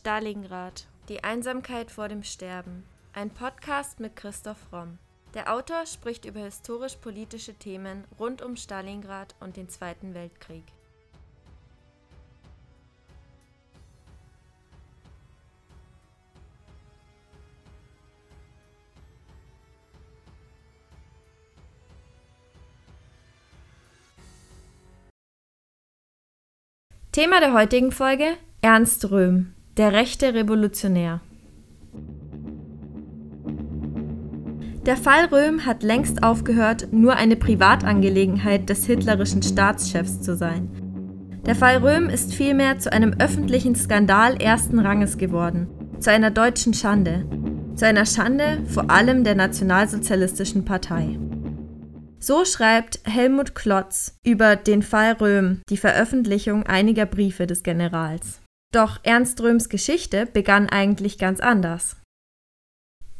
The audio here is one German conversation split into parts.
Stalingrad. Die Einsamkeit vor dem Sterben. Ein Podcast mit Christoph Romm. Der Autor spricht über historisch-politische Themen rund um Stalingrad und den Zweiten Weltkrieg. Thema der heutigen Folge Ernst Röhm, der rechte Revolutionär. Der Fall Röhm hat längst aufgehört, nur eine Privatangelegenheit des hitlerischen Staatschefs zu sein. Der Fall Röhm ist vielmehr zu einem öffentlichen Skandal ersten Ranges geworden, zu einer deutschen Schande, zu einer Schande vor allem der Nationalsozialistischen Partei. So schreibt Helmut Klotz über den Fall Röhm die Veröffentlichung einiger Briefe des Generals. Doch Ernst Röhms Geschichte begann eigentlich ganz anders.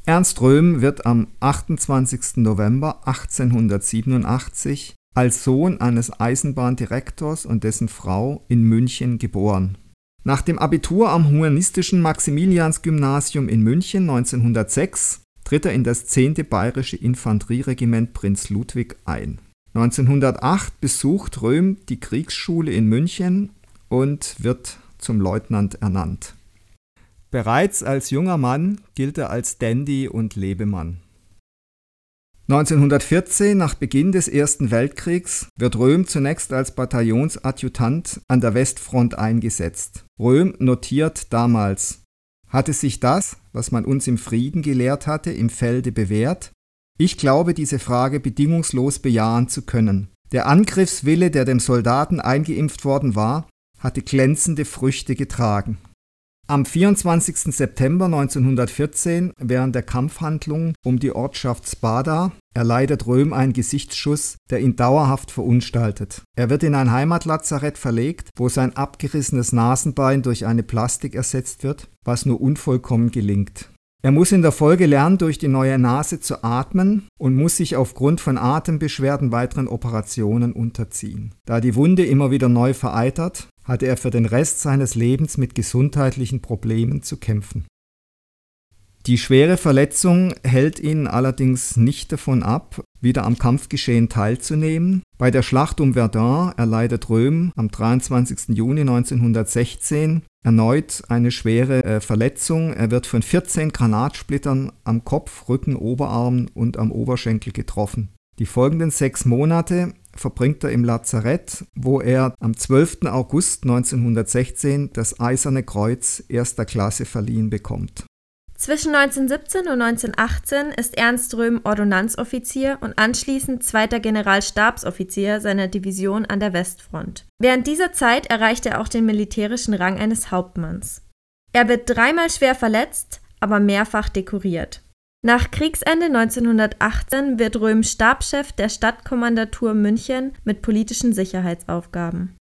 Ernst Röhm wird am 28. November 1887 als Sohn eines Eisenbahndirektors und dessen Frau in München geboren. Nach dem Abitur am humanistischen Maximiliansgymnasium in München 1906 tritt er in das 10. Bayerische Infanterieregiment Prinz Ludwig ein. 1908 besucht Röhm die Kriegsschule in München und wird zum Leutnant ernannt. Bereits als junger Mann gilt er als Dandy und Lebemann. 1914, nach Beginn des Ersten Weltkriegs, wird Röhm zunächst als Bataillonsadjutant an der Westfront eingesetzt. Röhm notiert damals, hatte sich das, was man uns im Frieden gelehrt hatte, im Felde bewährt? Ich glaube, diese Frage bedingungslos bejahen zu können. Der Angriffswille, der dem Soldaten eingeimpft worden war, hatte glänzende Früchte getragen. Am 24. September 1914, während der Kampfhandlungen um die Ortschaft Spada, erleidet Röhm einen Gesichtsschuss, der ihn dauerhaft verunstaltet. Er wird in ein Heimatlazarett verlegt, wo sein abgerissenes Nasenbein durch eine Plastik ersetzt wird, was nur unvollkommen gelingt. Er muss in der Folge lernen, durch die neue Nase zu atmen und muss sich aufgrund von Atembeschwerden weiteren Operationen unterziehen. Da die Wunde immer wieder neu vereitert, hatte er für den Rest seines Lebens mit gesundheitlichen Problemen zu kämpfen. Die schwere Verletzung hält ihn allerdings nicht davon ab, wieder am Kampfgeschehen teilzunehmen. Bei der Schlacht um Verdun erleidet Röhm am 23. Juni 1916 erneut eine schwere äh, Verletzung. Er wird von 14 Granatsplittern am Kopf, Rücken, Oberarm und am Oberschenkel getroffen. Die folgenden sechs Monate verbringt er im Lazarett, wo er am 12. August 1916 das Eiserne Kreuz erster Klasse verliehen bekommt. Zwischen 1917 und 1918 ist Ernst Röhm Ordonnanzoffizier und anschließend zweiter Generalstabsoffizier seiner Division an der Westfront. Während dieser Zeit erreicht er auch den militärischen Rang eines Hauptmanns. Er wird dreimal schwer verletzt, aber mehrfach dekoriert. Nach Kriegsende 1918 wird Röhm Stabschef der Stadtkommandatur München mit politischen Sicherheitsaufgaben.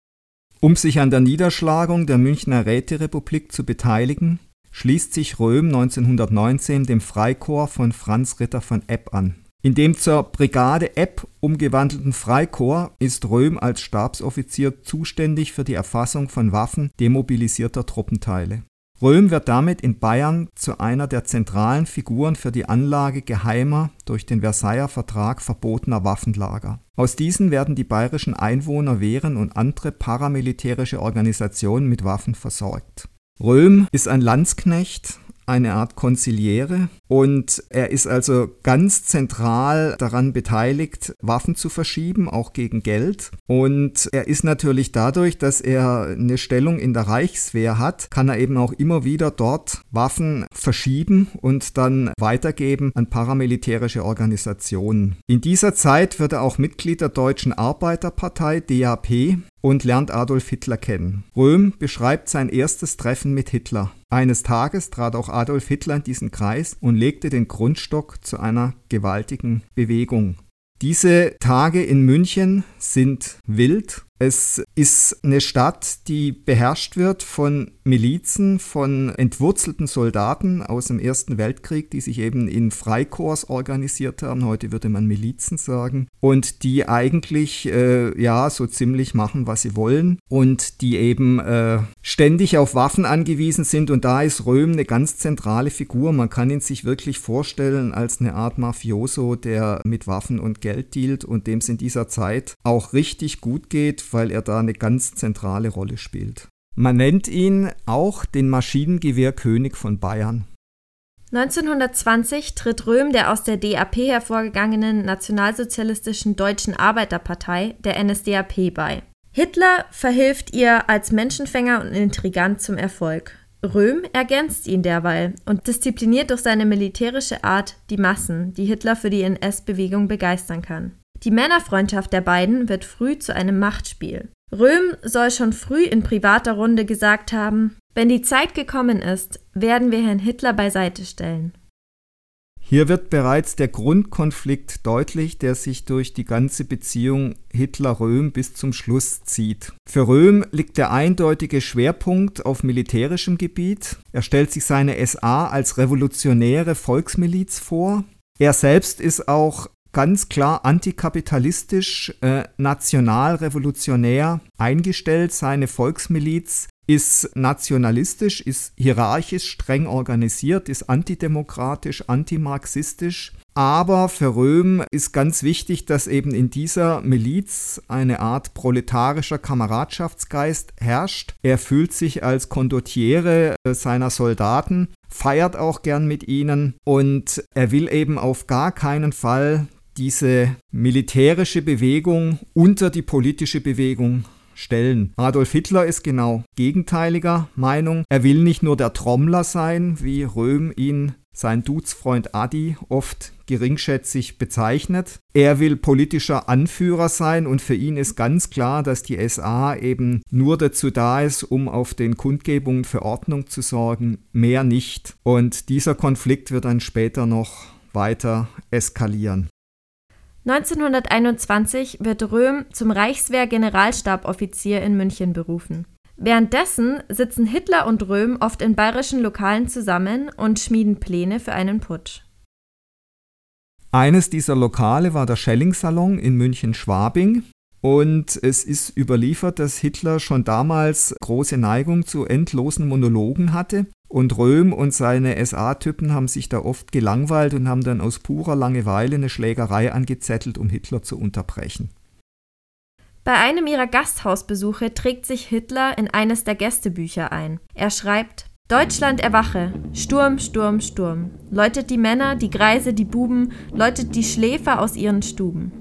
Um sich an der Niederschlagung der Münchner Räterepublik zu beteiligen, schließt sich Röhm 1919 dem Freikorps von Franz Ritter von Epp an. In dem zur Brigade Epp umgewandelten Freikorps ist Röhm als Stabsoffizier zuständig für die Erfassung von Waffen demobilisierter Truppenteile. Röhm wird damit in Bayern zu einer der zentralen Figuren für die Anlage geheimer, durch den Versailler Vertrag verbotener Waffenlager. Aus diesen werden die bayerischen Einwohner Wehren und andere paramilitärische Organisationen mit Waffen versorgt. Röhm ist ein Landsknecht, eine Art Konziliere und er ist also ganz zentral daran beteiligt, Waffen zu verschieben, auch gegen Geld. Und er ist natürlich dadurch, dass er eine Stellung in der Reichswehr hat, kann er eben auch immer wieder dort Waffen verschieben und dann weitergeben an paramilitärische Organisationen. In dieser Zeit wird er auch Mitglied der Deutschen Arbeiterpartei DAP und lernt Adolf Hitler kennen. Röhm beschreibt sein erstes Treffen mit Hitler. Eines Tages trat auch Adolf Hitler in diesen Kreis und legte den Grundstock zu einer gewaltigen Bewegung. Diese Tage in München sind wild Es ist eine Stadt, die beherrscht wird von Milizen, von entwurzelten Soldaten aus dem Ersten Weltkrieg, die sich eben in Freikorps organisiert haben. Heute würde man Milizen sagen. Und die eigentlich, äh, ja, so ziemlich machen, was sie wollen. Und die eben äh, ständig auf Waffen angewiesen sind. Und da ist Röhm eine ganz zentrale Figur. Man kann ihn sich wirklich vorstellen als eine Art Mafioso, der mit Waffen und Geld dealt und dem es in dieser Zeit auch richtig gut geht, weil er da eine ganz zentrale Rolle spielt. Man nennt ihn auch den Maschinengewehrkönig von Bayern. 1920 tritt Röhm der aus der DAP hervorgegangenen nationalsozialistischen Deutschen Arbeiterpartei, der NSDAP, bei. Hitler verhilft ihr als Menschenfänger und Intrigant zum Erfolg. Röhm ergänzt ihn derweil und diszipliniert durch seine militärische Art die Massen, die Hitler für die NS-Bewegung begeistern kann. Die Männerfreundschaft der beiden wird früh zu einem Machtspiel. Röhm soll schon früh in privater Runde gesagt haben, wenn die Zeit gekommen ist, werden wir Herrn Hitler beiseite stellen. Hier wird bereits der Grundkonflikt deutlich, der sich durch die ganze Beziehung Hitler-Röhm bis zum Schluss zieht. Für Röhm liegt der eindeutige Schwerpunkt auf militärischem Gebiet. Er stellt sich seine SA als revolutionäre Volksmiliz vor. Er selbst ist auch ganz klar antikapitalistisch, äh, nationalrevolutionär eingestellt. Seine Volksmiliz ist nationalistisch, ist hierarchisch streng organisiert, ist antidemokratisch, antimarxistisch. Aber für Röhm ist ganz wichtig, dass eben in dieser Miliz eine Art proletarischer Kameradschaftsgeist herrscht. Er fühlt sich als Condottiere seiner Soldaten, feiert auch gern mit ihnen und er will eben auf gar keinen Fall diese militärische Bewegung unter die politische Bewegung stellen. Adolf Hitler ist genau gegenteiliger Meinung. Er will nicht nur der Trommler sein, wie Röhm ihn sein Duzfreund Adi oft geringschätzig bezeichnet. Er will politischer Anführer sein und für ihn ist ganz klar, dass die SA eben nur dazu da ist, um auf den Kundgebungen für Ordnung zu sorgen, mehr nicht. Und dieser Konflikt wird dann später noch weiter eskalieren. 1921 wird Röhm zum Reichswehr-Generalstaboffizier in München berufen. Währenddessen sitzen Hitler und Röhm oft in bayerischen Lokalen zusammen und schmieden Pläne für einen Putsch. Eines dieser Lokale war der Schelling-Salon in München-Schwabing, und es ist überliefert, dass Hitler schon damals große Neigung zu endlosen Monologen hatte. Und Röhm und seine SA-Typen haben sich da oft gelangweilt und haben dann aus purer Langeweile eine Schlägerei angezettelt, um Hitler zu unterbrechen. Bei einem ihrer Gasthausbesuche trägt sich Hitler in eines der Gästebücher ein. Er schreibt: Deutschland erwache, Sturm, Sturm, Sturm. Läutet die Männer, die Greise, die Buben, läutet die Schläfer aus ihren Stuben.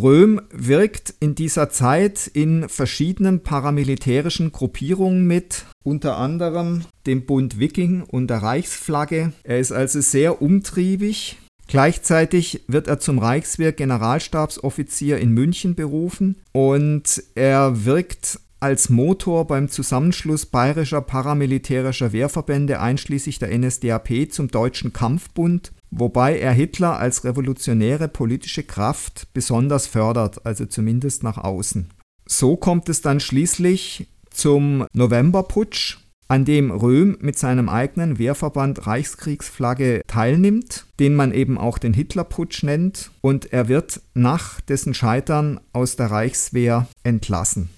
Röhm wirkt in dieser Zeit in verschiedenen paramilitärischen Gruppierungen mit, unter anderem dem Bund Wiking und der Reichsflagge. Er ist also sehr umtriebig. Gleichzeitig wird er zum Reichswehr-Generalstabsoffizier in München berufen und er wirkt als Motor beim Zusammenschluss bayerischer paramilitärischer Wehrverbände einschließlich der NSDAP zum Deutschen Kampfbund wobei er Hitler als revolutionäre politische Kraft besonders fördert, also zumindest nach außen. So kommt es dann schließlich zum Novemberputsch, an dem Röhm mit seinem eigenen Wehrverband Reichskriegsflagge teilnimmt, den man eben auch den Hitlerputsch nennt, und er wird nach dessen Scheitern aus der Reichswehr entlassen.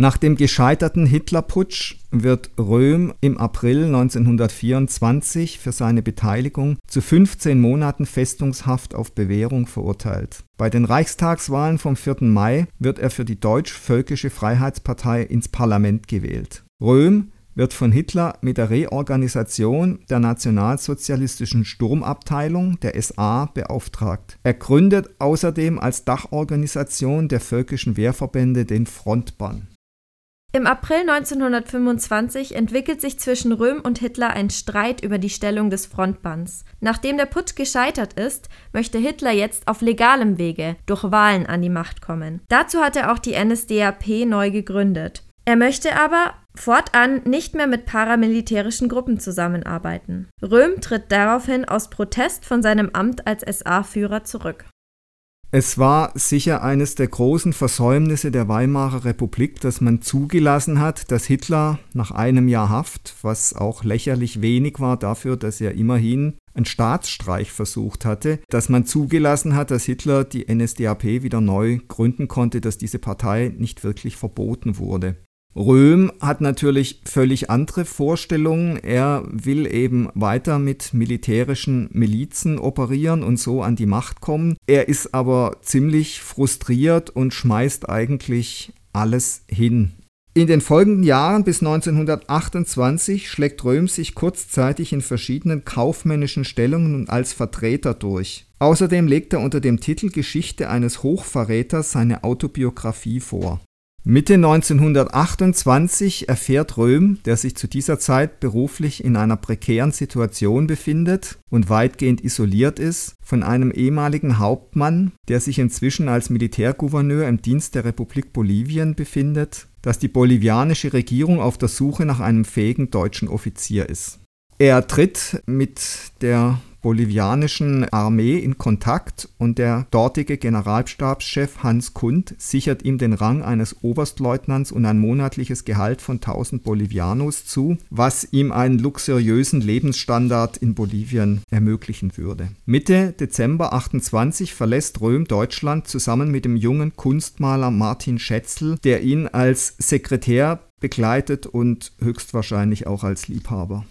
Nach dem gescheiterten Hitlerputsch wird Röhm im April 1924 für seine Beteiligung zu 15 Monaten Festungshaft auf Bewährung verurteilt. Bei den Reichstagswahlen vom 4. Mai wird er für die Deutsch-Völkische Freiheitspartei ins Parlament gewählt. Röhm wird von Hitler mit der Reorganisation der nationalsozialistischen Sturmabteilung der SA beauftragt. Er gründet außerdem als Dachorganisation der völkischen Wehrverbände den Frontbann. Im April 1925 entwickelt sich zwischen Röhm und Hitler ein Streit über die Stellung des Frontbands. Nachdem der Putsch gescheitert ist, möchte Hitler jetzt auf legalem Wege durch Wahlen an die Macht kommen. Dazu hat er auch die NSDAP neu gegründet. Er möchte aber fortan nicht mehr mit paramilitärischen Gruppen zusammenarbeiten. Röhm tritt daraufhin aus Protest von seinem Amt als SA-Führer zurück. Es war sicher eines der großen Versäumnisse der Weimarer Republik, dass man zugelassen hat, dass Hitler nach einem Jahr Haft, was auch lächerlich wenig war dafür, dass er immerhin einen Staatsstreich versucht hatte, dass man zugelassen hat, dass Hitler die NSDAP wieder neu gründen konnte, dass diese Partei nicht wirklich verboten wurde. Röhm hat natürlich völlig andere Vorstellungen. Er will eben weiter mit militärischen Milizen operieren und so an die Macht kommen. Er ist aber ziemlich frustriert und schmeißt eigentlich alles hin. In den folgenden Jahren bis 1928 schlägt Röhm sich kurzzeitig in verschiedenen kaufmännischen Stellungen und als Vertreter durch. Außerdem legt er unter dem Titel Geschichte eines Hochverräters seine Autobiografie vor. Mitte 1928 erfährt Röhm, der sich zu dieser Zeit beruflich in einer prekären Situation befindet und weitgehend isoliert ist, von einem ehemaligen Hauptmann, der sich inzwischen als Militärgouverneur im Dienst der Republik Bolivien befindet, dass die bolivianische Regierung auf der Suche nach einem fähigen deutschen Offizier ist. Er tritt mit der bolivianischen Armee in Kontakt und der dortige Generalstabschef Hans Kund sichert ihm den Rang eines Oberstleutnants und ein monatliches Gehalt von 1000 Bolivianos zu, was ihm einen luxuriösen Lebensstandard in Bolivien ermöglichen würde. Mitte Dezember 28 verlässt Röhm Deutschland zusammen mit dem jungen Kunstmaler Martin Schätzl, der ihn als Sekretär begleitet und höchstwahrscheinlich auch als Liebhaber.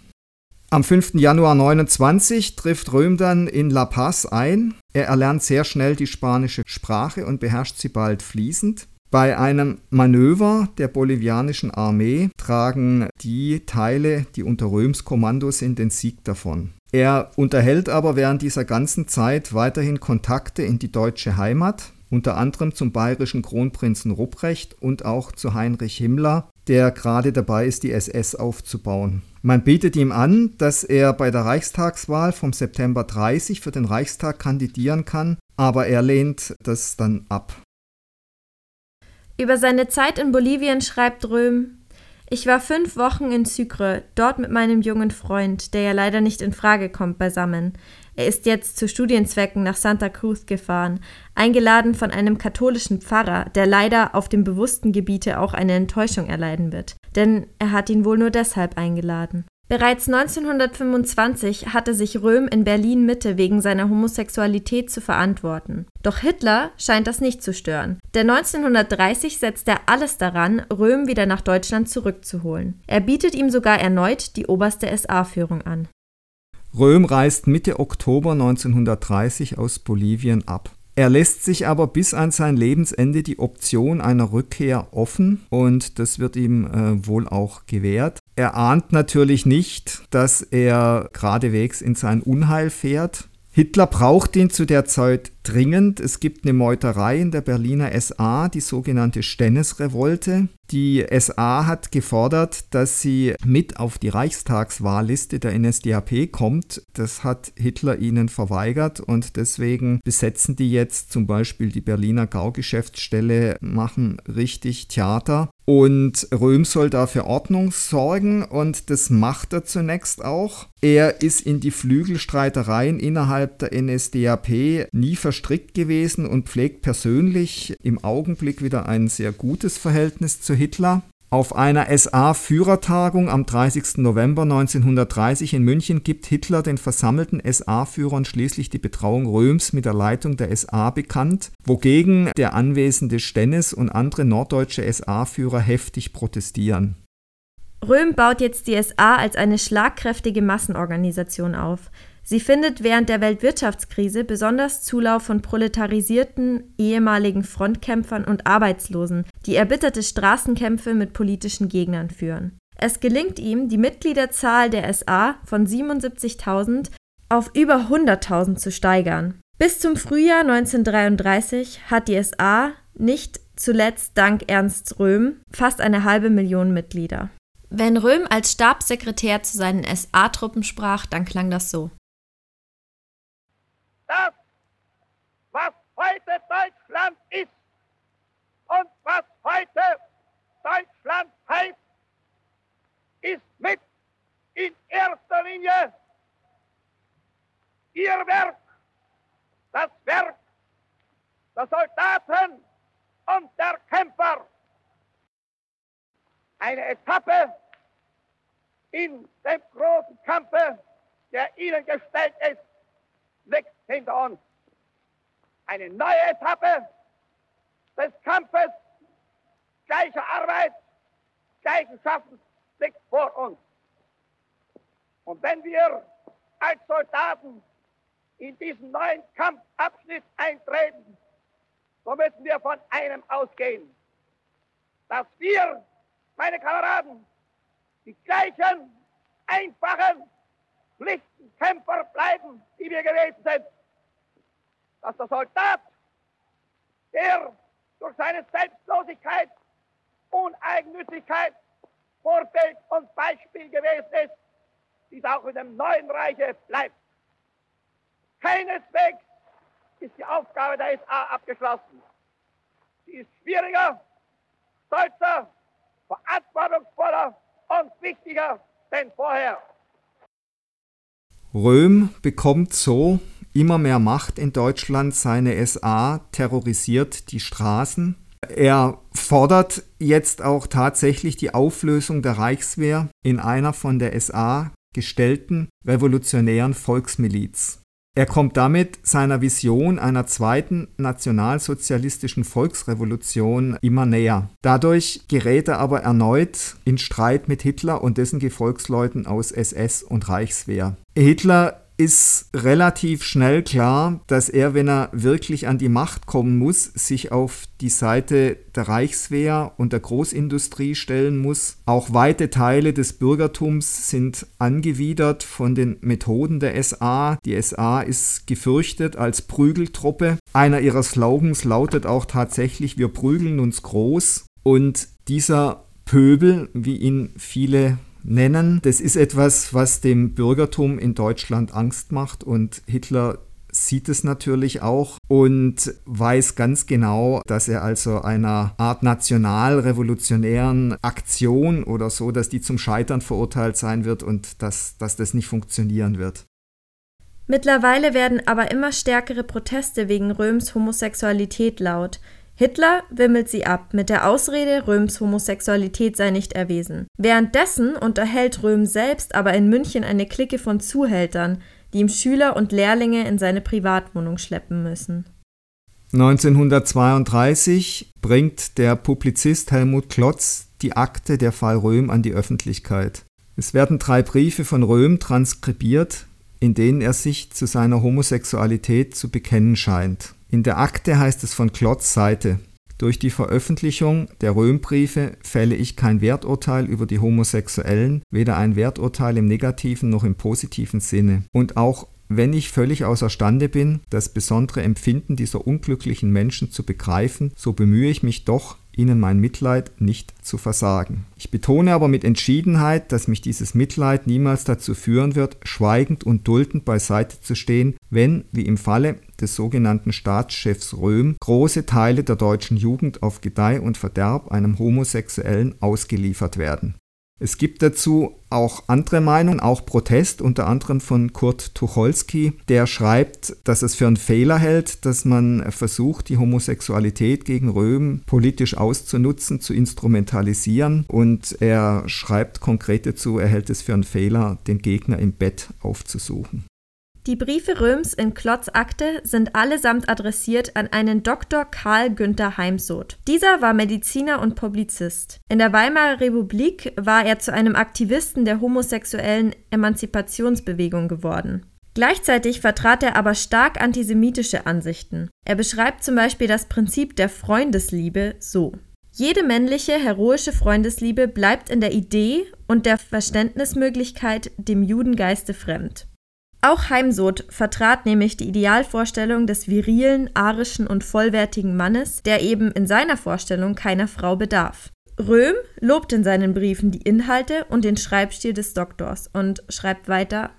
Am 5. Januar 29 trifft Röhm dann in La Paz ein. Er erlernt sehr schnell die spanische Sprache und beherrscht sie bald fließend. Bei einem Manöver der bolivianischen Armee tragen die Teile, die unter Röms Kommando sind, den Sieg davon. Er unterhält aber während dieser ganzen Zeit weiterhin Kontakte in die deutsche Heimat, unter anderem zum bayerischen Kronprinzen Rupprecht und auch zu Heinrich Himmler, der gerade dabei ist, die SS aufzubauen. Man bietet ihm an, dass er bei der Reichstagswahl vom September 30 für den Reichstag kandidieren kann, aber er lehnt das dann ab. Über seine Zeit in Bolivien schreibt Röhm, ich war fünf Wochen in Sucre, dort mit meinem jungen Freund, der ja leider nicht in Frage kommt, beisammen. Er ist jetzt zu Studienzwecken nach Santa Cruz gefahren, eingeladen von einem katholischen Pfarrer, der leider auf dem bewussten Gebiete auch eine Enttäuschung erleiden wird, denn er hat ihn wohl nur deshalb eingeladen. Bereits 1925 hatte sich Röhm in Berlin Mitte wegen seiner Homosexualität zu verantworten. Doch Hitler scheint das nicht zu stören, denn 1930 setzt er alles daran, Röhm wieder nach Deutschland zurückzuholen. Er bietet ihm sogar erneut die oberste SA-Führung an. Röhm reist Mitte Oktober 1930 aus Bolivien ab. Er lässt sich aber bis an sein Lebensende die Option einer Rückkehr offen und das wird ihm äh, wohl auch gewährt. Er ahnt natürlich nicht, dass er geradewegs in sein Unheil fährt. Hitler braucht ihn zu der Zeit dringend. Es gibt eine Meuterei in der Berliner SA, die sogenannte Stennes-Revolte. Die SA hat gefordert, dass sie mit auf die Reichstagswahlliste der NSDAP kommt. Das hat Hitler ihnen verweigert und deswegen besetzen die jetzt zum Beispiel die Berliner Gaugeschäftsstelle, machen richtig Theater. Und Röhm soll dafür Ordnung sorgen und das macht er zunächst auch. Er ist in die Flügelstreitereien innerhalb der NSDAP nie verstrickt gewesen und pflegt persönlich im Augenblick wieder ein sehr gutes Verhältnis zu Hitler. Auf einer SA-Führertagung am 30. November 1930 in München gibt Hitler den versammelten SA-Führern schließlich die Betrauung Röms mit der Leitung der SA bekannt, wogegen der anwesende Stennes und andere norddeutsche SA-Führer heftig protestieren. Röhm baut jetzt die SA als eine schlagkräftige Massenorganisation auf. Sie findet während der Weltwirtschaftskrise besonders Zulauf von proletarisierten ehemaligen Frontkämpfern und Arbeitslosen, die erbitterte Straßenkämpfe mit politischen Gegnern führen. Es gelingt ihm, die Mitgliederzahl der SA von 77.000 auf über 100.000 zu steigern. Bis zum Frühjahr 1933 hat die SA nicht zuletzt dank Ernst Röhm fast eine halbe Million Mitglieder. Wenn Röhm als Stabssekretär zu seinen SA-Truppen sprach, dann klang das so. Das, was heute Deutschland ist und was heute Deutschland heißt, ist mit in erster Linie ihr Werk, das Werk der Soldaten und der Kämpfer. Eine Etappe in dem großen Kampfe, der ihnen gestellt ist, liegt hinter uns. Eine neue Etappe des Kampfes gleicher Arbeit, gleichen Schaffens liegt vor uns. Und wenn wir als Soldaten in diesen neuen Kampfabschnitt eintreten, so müssen wir von einem ausgehen, dass wir, meine Kameraden, die gleichen einfachen Pflichtenkämpfer bleiben, die wir gewesen sind. Dass der Soldat, der durch seine Selbstlosigkeit, Uneigennützigkeit Vorbild und Beispiel gewesen ist, dies auch in dem neuen Reiche bleibt. Keineswegs ist die Aufgabe der SA abgeschlossen. Sie ist schwieriger, stolzer, verantwortungsvoller und wichtiger denn vorher. Röhm bekommt so immer mehr Macht in Deutschland. Seine SA terrorisiert die Straßen. Er fordert jetzt auch tatsächlich die Auflösung der Reichswehr in einer von der SA gestellten revolutionären Volksmiliz. Er kommt damit seiner Vision einer zweiten nationalsozialistischen Volksrevolution immer näher. Dadurch gerät er aber erneut in Streit mit Hitler und dessen Gefolgsleuten aus SS und Reichswehr. Hitler ist relativ schnell klar, dass er, wenn er wirklich an die Macht kommen muss, sich auf die Seite der Reichswehr und der Großindustrie stellen muss. Auch weite Teile des Bürgertums sind angewidert von den Methoden der SA. Die SA ist gefürchtet als Prügeltruppe. Einer ihrer Slogans lautet auch tatsächlich, wir prügeln uns groß. Und dieser Pöbel, wie ihn viele nennen. Das ist etwas, was dem Bürgertum in Deutschland Angst macht und Hitler sieht es natürlich auch und weiß ganz genau, dass er also einer Art nationalrevolutionären Aktion oder so, dass die zum Scheitern verurteilt sein wird und dass, dass das nicht funktionieren wird. Mittlerweile werden aber immer stärkere Proteste wegen Röms Homosexualität laut. Hitler wimmelt sie ab mit der Ausrede, Röms Homosexualität sei nicht erwiesen. Währenddessen unterhält Röhm selbst aber in München eine Clique von Zuhältern, die ihm Schüler und Lehrlinge in seine Privatwohnung schleppen müssen. 1932 bringt der Publizist Helmut Klotz die Akte der Fall Röhm an die Öffentlichkeit. Es werden drei Briefe von Röhm transkribiert, in denen er sich zu seiner Homosexualität zu bekennen scheint. In der Akte heißt es von Klotz Seite, durch die Veröffentlichung der Römbriefe fälle ich kein Werturteil über die Homosexuellen, weder ein Werturteil im negativen noch im positiven Sinne. Und auch wenn ich völlig außerstande bin, das besondere Empfinden dieser unglücklichen Menschen zu begreifen, so bemühe ich mich doch, ihnen mein Mitleid nicht zu versagen. Ich betone aber mit Entschiedenheit, dass mich dieses Mitleid niemals dazu führen wird, schweigend und duldend beiseite zu stehen, wenn, wie im Falle des sogenannten Staatschefs Röhm, große Teile der deutschen Jugend auf Gedeih und Verderb einem Homosexuellen ausgeliefert werden. Es gibt dazu auch andere Meinungen, auch Protest, unter anderem von Kurt Tucholsky, der schreibt, dass es für einen Fehler hält, dass man versucht, die Homosexualität gegen Röhm politisch auszunutzen, zu instrumentalisieren. Und er schreibt konkret dazu, er hält es für einen Fehler, den Gegner im Bett aufzusuchen. Die Briefe Röms in Klotzakte sind allesamt adressiert an einen Dr. Karl Günther Heimsoth. Dieser war Mediziner und Publizist. In der Weimarer Republik war er zu einem Aktivisten der homosexuellen Emanzipationsbewegung geworden. Gleichzeitig vertrat er aber stark antisemitische Ansichten. Er beschreibt zum Beispiel das Prinzip der Freundesliebe so. Jede männliche, heroische Freundesliebe bleibt in der Idee und der Verständnismöglichkeit dem Judengeiste fremd. Auch Heimsoth vertrat nämlich die Idealvorstellung des virilen, arischen und vollwertigen Mannes, der eben in seiner Vorstellung keiner Frau bedarf. Röhm lobt in seinen Briefen die Inhalte und den Schreibstil des Doktors und schreibt weiter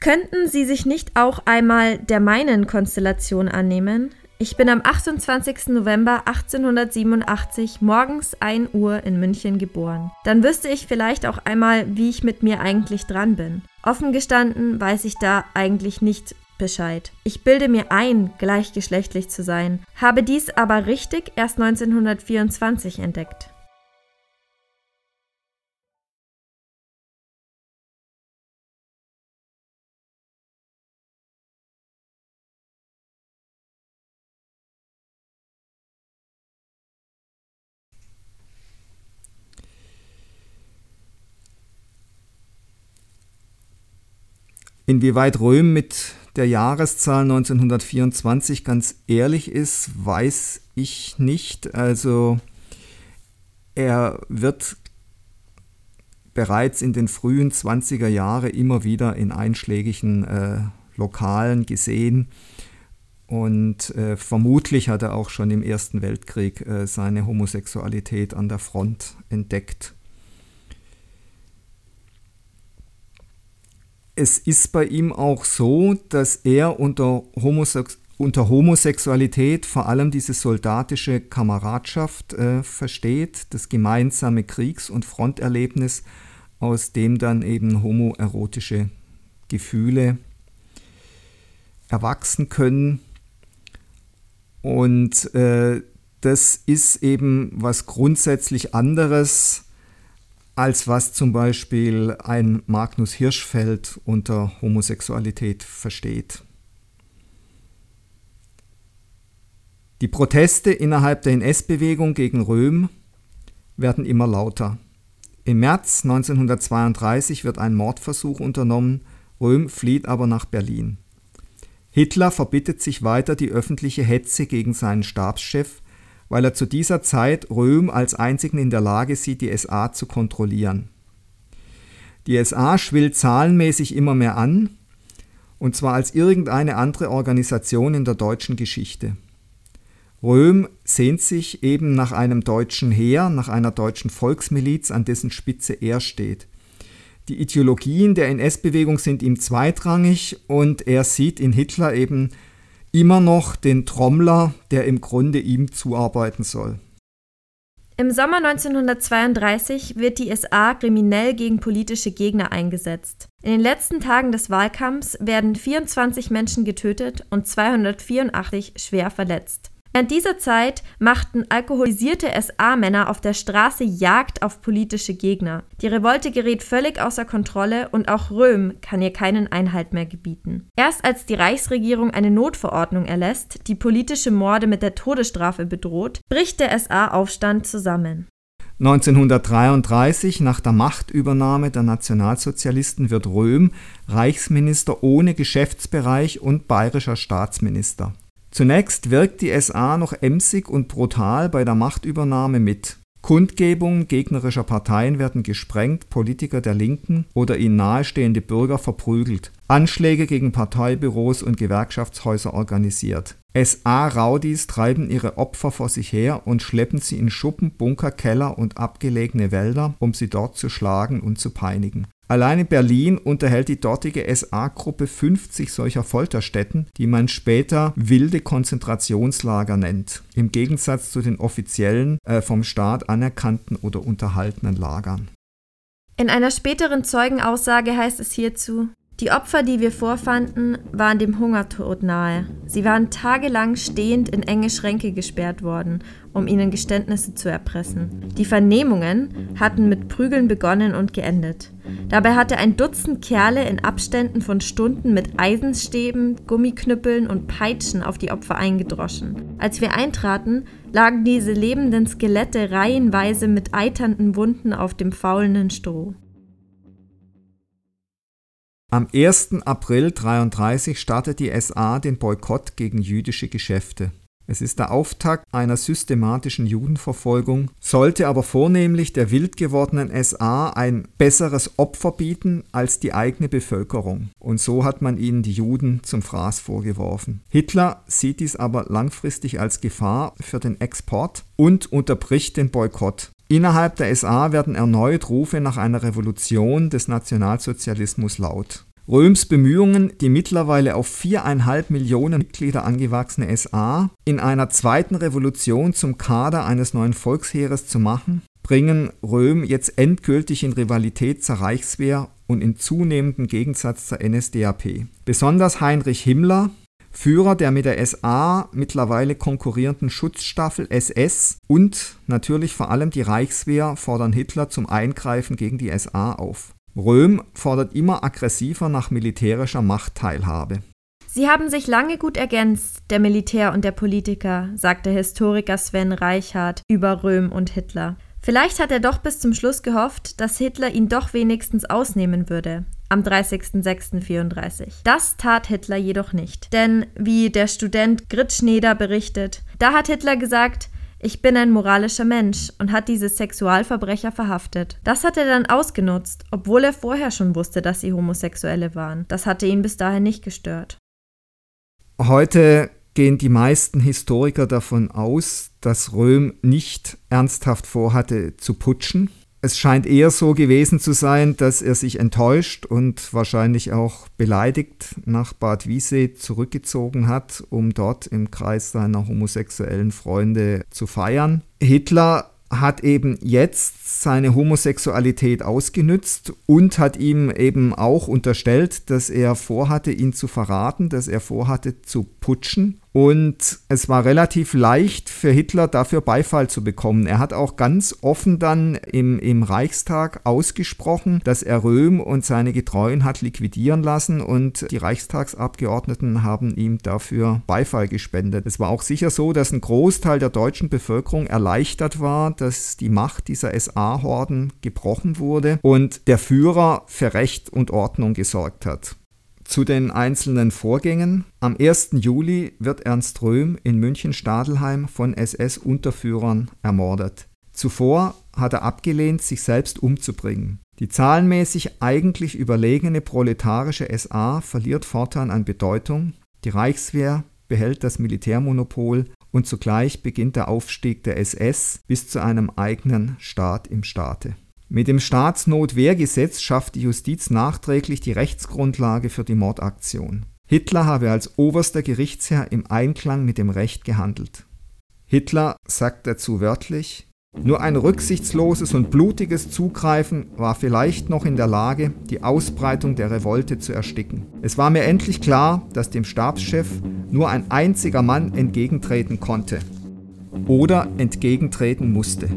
Könnten Sie sich nicht auch einmal der meinen Konstellation annehmen? Ich bin am 28. November 1887 morgens 1 Uhr in München geboren. Dann wüsste ich vielleicht auch einmal, wie ich mit mir eigentlich dran bin. Offen gestanden weiß ich da eigentlich nicht Bescheid. Ich bilde mir ein, gleichgeschlechtlich zu sein, habe dies aber richtig erst 1924 entdeckt. Inwieweit Röhm mit der Jahreszahl 1924 ganz ehrlich ist, weiß ich nicht. Also er wird bereits in den frühen 20er Jahren immer wieder in einschlägigen äh, Lokalen gesehen. Und äh, vermutlich hat er auch schon im Ersten Weltkrieg äh, seine Homosexualität an der Front entdeckt. Es ist bei ihm auch so, dass er unter, Homosex unter Homosexualität vor allem diese soldatische Kameradschaft äh, versteht, das gemeinsame Kriegs- und Fronterlebnis, aus dem dann eben homoerotische Gefühle erwachsen können. Und äh, das ist eben was grundsätzlich anderes als was zum Beispiel ein Magnus Hirschfeld unter Homosexualität versteht. Die Proteste innerhalb der NS-Bewegung gegen Röhm werden immer lauter. Im März 1932 wird ein Mordversuch unternommen, Röhm flieht aber nach Berlin. Hitler verbittet sich weiter die öffentliche Hetze gegen seinen Stabschef, weil er zu dieser Zeit Röhm als einzigen in der Lage sieht, die SA zu kontrollieren. Die SA schwillt zahlenmäßig immer mehr an, und zwar als irgendeine andere Organisation in der deutschen Geschichte. Röhm sehnt sich eben nach einem deutschen Heer, nach einer deutschen Volksmiliz, an dessen Spitze er steht. Die Ideologien der NS-Bewegung sind ihm zweitrangig und er sieht in Hitler eben immer noch den Trommler, der im Grunde ihm zuarbeiten soll. Im Sommer 1932 wird die SA kriminell gegen politische Gegner eingesetzt. In den letzten Tagen des Wahlkampfs werden 24 Menschen getötet und 284 schwer verletzt. Während dieser Zeit machten alkoholisierte SA-Männer auf der Straße Jagd auf politische Gegner. Die Revolte gerät völlig außer Kontrolle und auch Röhm kann ihr keinen Einhalt mehr gebieten. Erst als die Reichsregierung eine Notverordnung erlässt, die politische Morde mit der Todesstrafe bedroht, bricht der SA-Aufstand zusammen. 1933, nach der Machtübernahme der Nationalsozialisten, wird Röhm Reichsminister ohne Geschäftsbereich und bayerischer Staatsminister. Zunächst wirkt die SA noch emsig und brutal bei der Machtübernahme mit. Kundgebungen gegnerischer Parteien werden gesprengt, Politiker der Linken oder ihnen nahestehende Bürger verprügelt, Anschläge gegen Parteibüros und Gewerkschaftshäuser organisiert. SA-Raudis treiben ihre Opfer vor sich her und schleppen sie in Schuppen, Bunker, Keller und abgelegene Wälder, um sie dort zu schlagen und zu peinigen. Allein in Berlin unterhält die dortige SA-Gruppe 50 solcher Folterstätten, die man später wilde Konzentrationslager nennt, im Gegensatz zu den offiziellen, äh, vom Staat anerkannten oder unterhaltenen Lagern. In einer späteren Zeugenaussage heißt es hierzu, die Opfer, die wir vorfanden, waren dem Hungertod nahe. Sie waren tagelang stehend in enge Schränke gesperrt worden, um ihnen Geständnisse zu erpressen. Die Vernehmungen hatten mit Prügeln begonnen und geendet. Dabei hatte ein Dutzend Kerle in Abständen von Stunden mit Eisenstäben, Gummiknüppeln und Peitschen auf die Opfer eingedroschen. Als wir eintraten, lagen diese lebenden Skelette reihenweise mit eiternden Wunden auf dem faulenden Stroh. Am 1. April 1933 startet die SA den Boykott gegen jüdische Geschäfte. Es ist der Auftakt einer systematischen Judenverfolgung, sollte aber vornehmlich der wild gewordenen SA ein besseres Opfer bieten als die eigene Bevölkerung. Und so hat man ihnen die Juden zum Fraß vorgeworfen. Hitler sieht dies aber langfristig als Gefahr für den Export und unterbricht den Boykott. Innerhalb der SA werden erneut Rufe nach einer Revolution des Nationalsozialismus laut. Röms Bemühungen, die mittlerweile auf viereinhalb Millionen Mitglieder angewachsene SA in einer zweiten Revolution zum Kader eines neuen Volksheeres zu machen, bringen Röhm jetzt endgültig in Rivalität zur Reichswehr und in zunehmendem Gegensatz zur NSDAP. Besonders Heinrich Himmler, Führer der mit der SA mittlerweile konkurrierenden Schutzstaffel SS und natürlich vor allem die Reichswehr fordern Hitler zum Eingreifen gegen die SA auf. Röhm fordert immer aggressiver nach militärischer Machtteilhabe. Sie haben sich lange gut ergänzt, der Militär und der Politiker, sagt der Historiker Sven Reichardt über Röhm und Hitler. Vielleicht hat er doch bis zum Schluss gehofft, dass Hitler ihn doch wenigstens ausnehmen würde, am 30.06.34. Das tat Hitler jedoch nicht. Denn, wie der Student Gritschneder berichtet, da hat Hitler gesagt, ich bin ein moralischer Mensch und hat diese Sexualverbrecher verhaftet. Das hat er dann ausgenutzt, obwohl er vorher schon wusste, dass sie Homosexuelle waren. Das hatte ihn bis dahin nicht gestört. Heute gehen die meisten Historiker davon aus, dass Röhm nicht ernsthaft vorhatte zu putschen. Es scheint eher so gewesen zu sein, dass er sich enttäuscht und wahrscheinlich auch beleidigt nach Bad Wiessee zurückgezogen hat, um dort im Kreis seiner homosexuellen Freunde zu feiern. Hitler hat eben jetzt seine Homosexualität ausgenützt und hat ihm eben auch unterstellt, dass er vorhatte, ihn zu verraten, dass er vorhatte zu putschen. Und es war relativ leicht für Hitler dafür Beifall zu bekommen. Er hat auch ganz offen dann im, im Reichstag ausgesprochen, dass er Röhm und seine Getreuen hat liquidieren lassen und die Reichstagsabgeordneten haben ihm dafür Beifall gespendet. Es war auch sicher so, dass ein Großteil der deutschen Bevölkerung erleichtert war, dass die Macht dieser SA-Horden gebrochen wurde und der Führer für Recht und Ordnung gesorgt hat. Zu den einzelnen Vorgängen. Am 1. Juli wird Ernst Röhm in München-Stadelheim von SS-Unterführern ermordet. Zuvor hat er abgelehnt, sich selbst umzubringen. Die zahlenmäßig eigentlich überlegene proletarische SA verliert fortan an Bedeutung, die Reichswehr behält das Militärmonopol und zugleich beginnt der Aufstieg der SS bis zu einem eigenen Staat im Staate. Mit dem Staatsnotwehrgesetz schafft die Justiz nachträglich die Rechtsgrundlage für die Mordaktion. Hitler habe als oberster Gerichtsherr im Einklang mit dem Recht gehandelt. Hitler sagt dazu wörtlich, nur ein rücksichtsloses und blutiges Zugreifen war vielleicht noch in der Lage, die Ausbreitung der Revolte zu ersticken. Es war mir endlich klar, dass dem Stabschef nur ein einziger Mann entgegentreten konnte oder entgegentreten musste.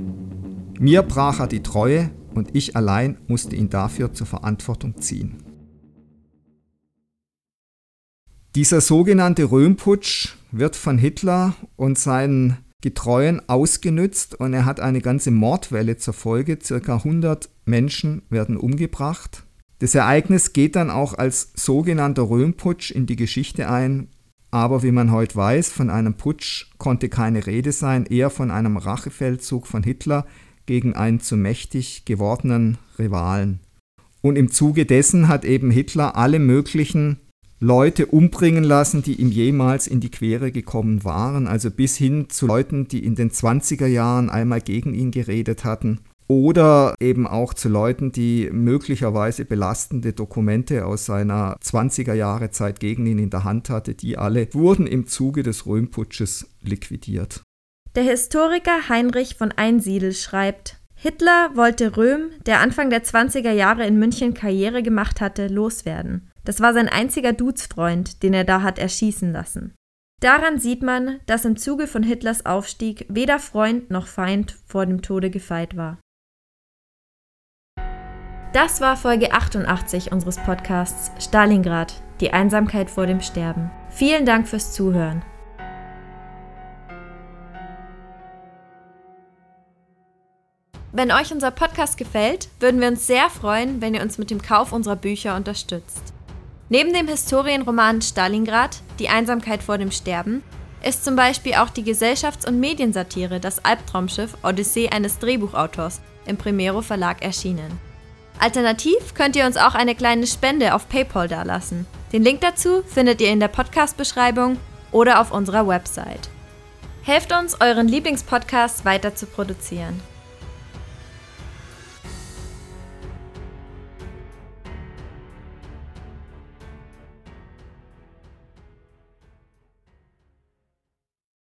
Mir brach er die Treue und ich allein musste ihn dafür zur Verantwortung ziehen. Dieser sogenannte Röhmputsch wird von Hitler und seinen Getreuen ausgenützt und er hat eine ganze Mordwelle zur Folge. Circa 100 Menschen werden umgebracht. Das Ereignis geht dann auch als sogenannter Röhmputsch in die Geschichte ein, aber wie man heute weiß, von einem Putsch konnte keine Rede sein, eher von einem Rachefeldzug von Hitler gegen einen zu mächtig gewordenen Rivalen. Und im Zuge dessen hat eben Hitler alle möglichen Leute umbringen lassen, die ihm jemals in die Quere gekommen waren, also bis hin zu Leuten, die in den 20er Jahren einmal gegen ihn geredet hatten oder eben auch zu Leuten, die möglicherweise belastende Dokumente aus seiner 20er Jahre Zeit gegen ihn in der Hand hatte, die alle wurden im Zuge des Röhmputsches liquidiert. Der Historiker Heinrich von Einsiedel schreibt, Hitler wollte Röhm, der Anfang der 20er Jahre in München Karriere gemacht hatte, loswerden. Das war sein einziger Duzfreund, den er da hat erschießen lassen. Daran sieht man, dass im Zuge von Hitlers Aufstieg weder Freund noch Feind vor dem Tode gefeit war. Das war Folge 88 unseres Podcasts Stalingrad, die Einsamkeit vor dem Sterben. Vielen Dank fürs Zuhören. Wenn euch unser Podcast gefällt, würden wir uns sehr freuen, wenn ihr uns mit dem Kauf unserer Bücher unterstützt. Neben dem Historienroman Stalingrad, Die Einsamkeit vor dem Sterben, ist zum Beispiel auch die Gesellschafts- und Mediensatire Das Albtraumschiff Odyssee eines Drehbuchautors im Primero Verlag erschienen. Alternativ könnt ihr uns auch eine kleine Spende auf PayPal dalassen. Den Link dazu findet ihr in der Podcast-Beschreibung oder auf unserer Website. Helft uns, euren Lieblingspodcast weiter zu produzieren.